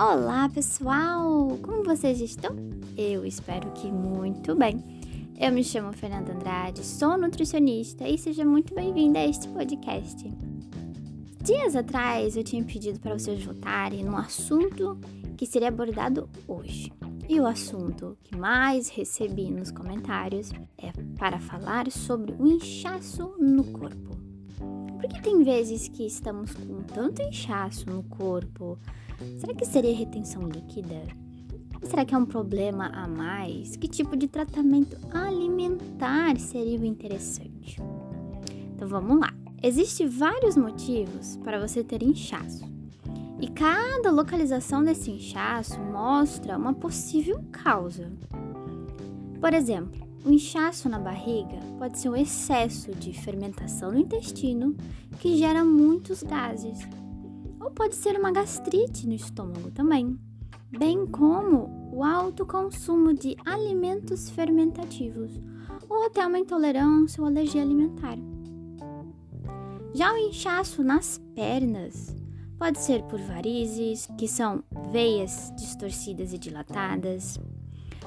Olá, pessoal! Como vocês estão? Eu espero que muito bem. Eu me chamo Fernanda Andrade, sou nutricionista e seja muito bem-vinda a este podcast. Dias atrás eu tinha pedido para vocês votarem no assunto que seria abordado hoje. E o assunto que mais recebi nos comentários é para falar sobre o inchaço no corpo. Porque tem vezes que estamos com tanto inchaço no corpo, Será que seria retenção líquida? Será que é um problema a mais? Que tipo de tratamento alimentar seria o interessante? Então vamos lá. Existem vários motivos para você ter inchaço. E cada localização desse inchaço mostra uma possível causa. Por exemplo, o inchaço na barriga pode ser um excesso de fermentação no intestino que gera muitos gases ou pode ser uma gastrite no estômago também, bem como o alto consumo de alimentos fermentativos ou até uma intolerância ou alergia alimentar. Já o inchaço nas pernas pode ser por varizes, que são veias distorcidas e dilatadas.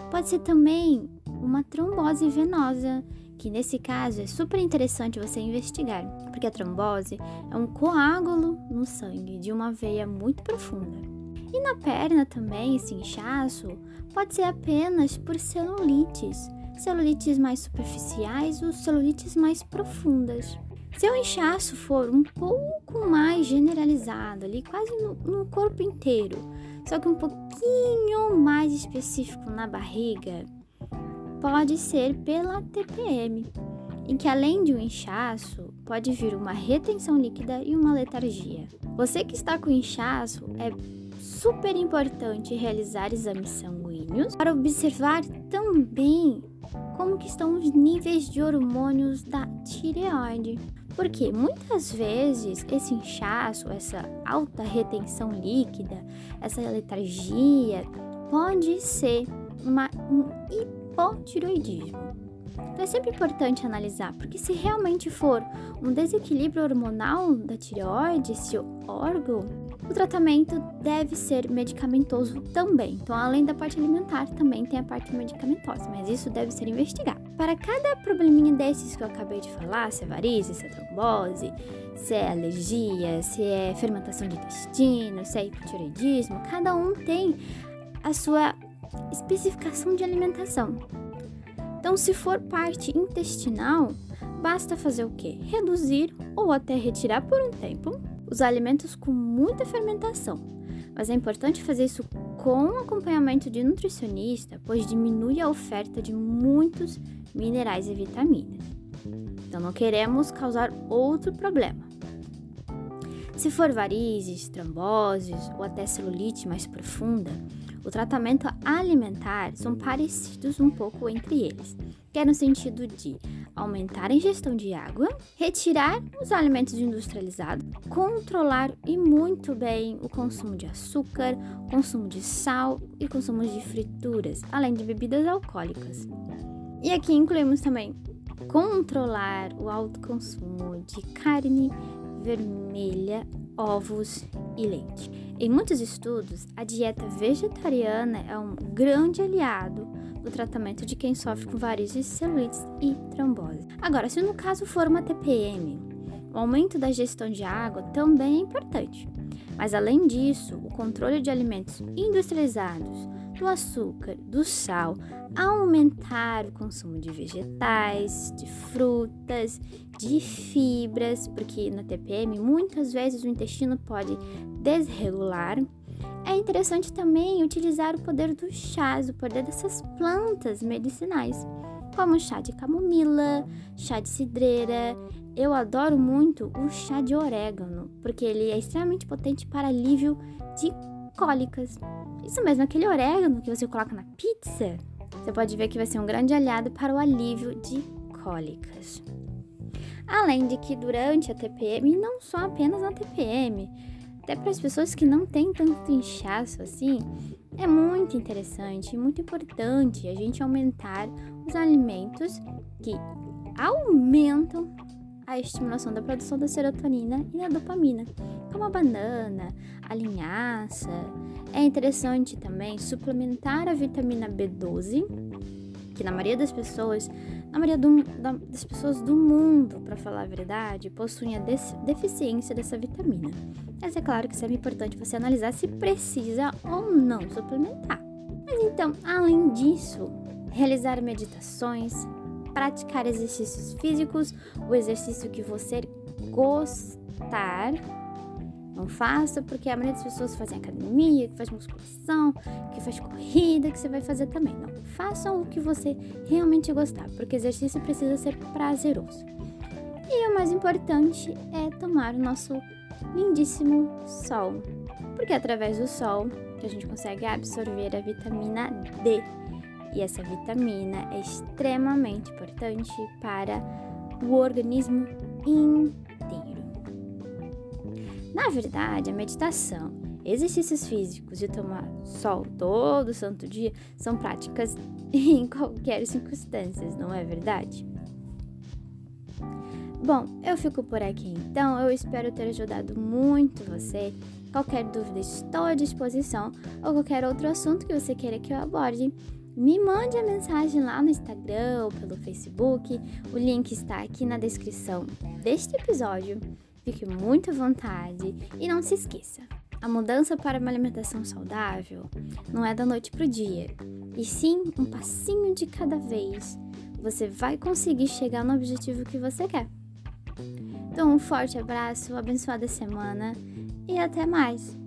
Pode ser também uma trombose venosa, que nesse caso é super interessante você investigar, porque a trombose é um coágulo no sangue de uma veia muito profunda. E na perna também, esse inchaço pode ser apenas por celulites, celulites mais superficiais ou celulites mais profundas. Se o inchaço for um pouco mais generalizado, ali quase no, no corpo inteiro, só que um pouquinho mais específico na barriga, pode ser pela TPM, em que além de um inchaço, pode vir uma retenção líquida e uma letargia. Você que está com inchaço, é super importante realizar exames sanguíneos para observar também como que estão os níveis de hormônios da tireoide. Porque muitas vezes esse inchaço, essa alta retenção líquida, essa letargia pode ser uma, um hipotiroidismo. Então é sempre importante analisar, porque se realmente for um desequilíbrio hormonal da tireoide, esse órgão, o tratamento deve ser medicamentoso também. Então, além da parte alimentar, também tem a parte medicamentosa, mas isso deve ser investigado. Para cada probleminha desses que eu acabei de falar, se é varizes, se é trombose, se é alergia, se é fermentação de intestino, se é hipotireoidismo, cada um tem a sua especificação de alimentação. Então, se for parte intestinal, basta fazer o que? Reduzir ou até retirar por um tempo os alimentos com muita fermentação. Mas é importante fazer isso com acompanhamento de nutricionista, pois diminui a oferta de muitos minerais e vitaminas. Então não queremos causar outro problema. Se for varizes, tromboses ou até celulite mais profunda, o tratamento alimentar são parecidos um pouco entre eles, que é no sentido de aumentar a ingestão de água, retirar os alimentos industrializados, controlar e muito bem o consumo de açúcar, consumo de sal e consumo de frituras, além de bebidas alcoólicas. E aqui incluímos também controlar o alto consumo de carne vermelha, ovos e leite. Em muitos estudos, a dieta vegetariana é um grande aliado no tratamento de quem sofre com varizes, celulites e trombose. Agora, se no caso for uma TPM, o aumento da gestão de água também é importante. Mas além disso, o controle de alimentos industrializados, do açúcar, do sal, aumentar o consumo de vegetais, de frutas, de fibras, porque na TPM muitas vezes o intestino pode desregular. É interessante também utilizar o poder do chás, o poder dessas plantas medicinais, como chá de camomila, chá de cidreira. Eu adoro muito o chá de orégano, porque ele é extremamente potente para alívio de cólicas. Isso mesmo, aquele orégano que você coloca na pizza, você pode ver que vai ser um grande aliado para o alívio de cólicas. Além de que durante a TPM, e não só apenas na TPM, até para as pessoas que não têm tanto inchaço assim, é muito interessante e muito importante a gente aumentar os alimentos que aumentam a estimulação da produção da serotonina e da dopamina, como a banana, a linhaça. É interessante também suplementar a vitamina B12, que na maioria das pessoas, na maioria do, da, das pessoas do mundo, para falar a verdade, possuem a deficiência dessa vitamina. Mas é claro que sempre é importante você analisar se precisa ou não suplementar. Mas então, além disso, realizar meditações, praticar exercícios físicos, o exercício que você gostar. Não faça porque a maioria das pessoas fazem academia, que faz musculação, que faz corrida, que você vai fazer também. Não, façam o que você realmente gostar, porque exercício precisa ser prazeroso. E o mais importante é tomar o nosso lindíssimo sol, porque é através do sol que a gente consegue absorver a vitamina D e essa vitamina é extremamente importante para o organismo inteiro. Na verdade, a meditação, exercícios físicos e tomar sol todo santo dia são práticas em qualquer circunstância, não é verdade? Bom, eu fico por aqui então. Eu espero ter ajudado muito você. Qualquer dúvida, estou à disposição. Ou qualquer outro assunto que você queira que eu aborde, me mande a mensagem lá no Instagram ou pelo Facebook. O link está aqui na descrição deste episódio. Fique muito à vontade e não se esqueça: a mudança para uma alimentação saudável não é da noite para o dia, e sim um passinho de cada vez. Você vai conseguir chegar no objetivo que você quer. Então, um forte abraço, abençoada semana e até mais!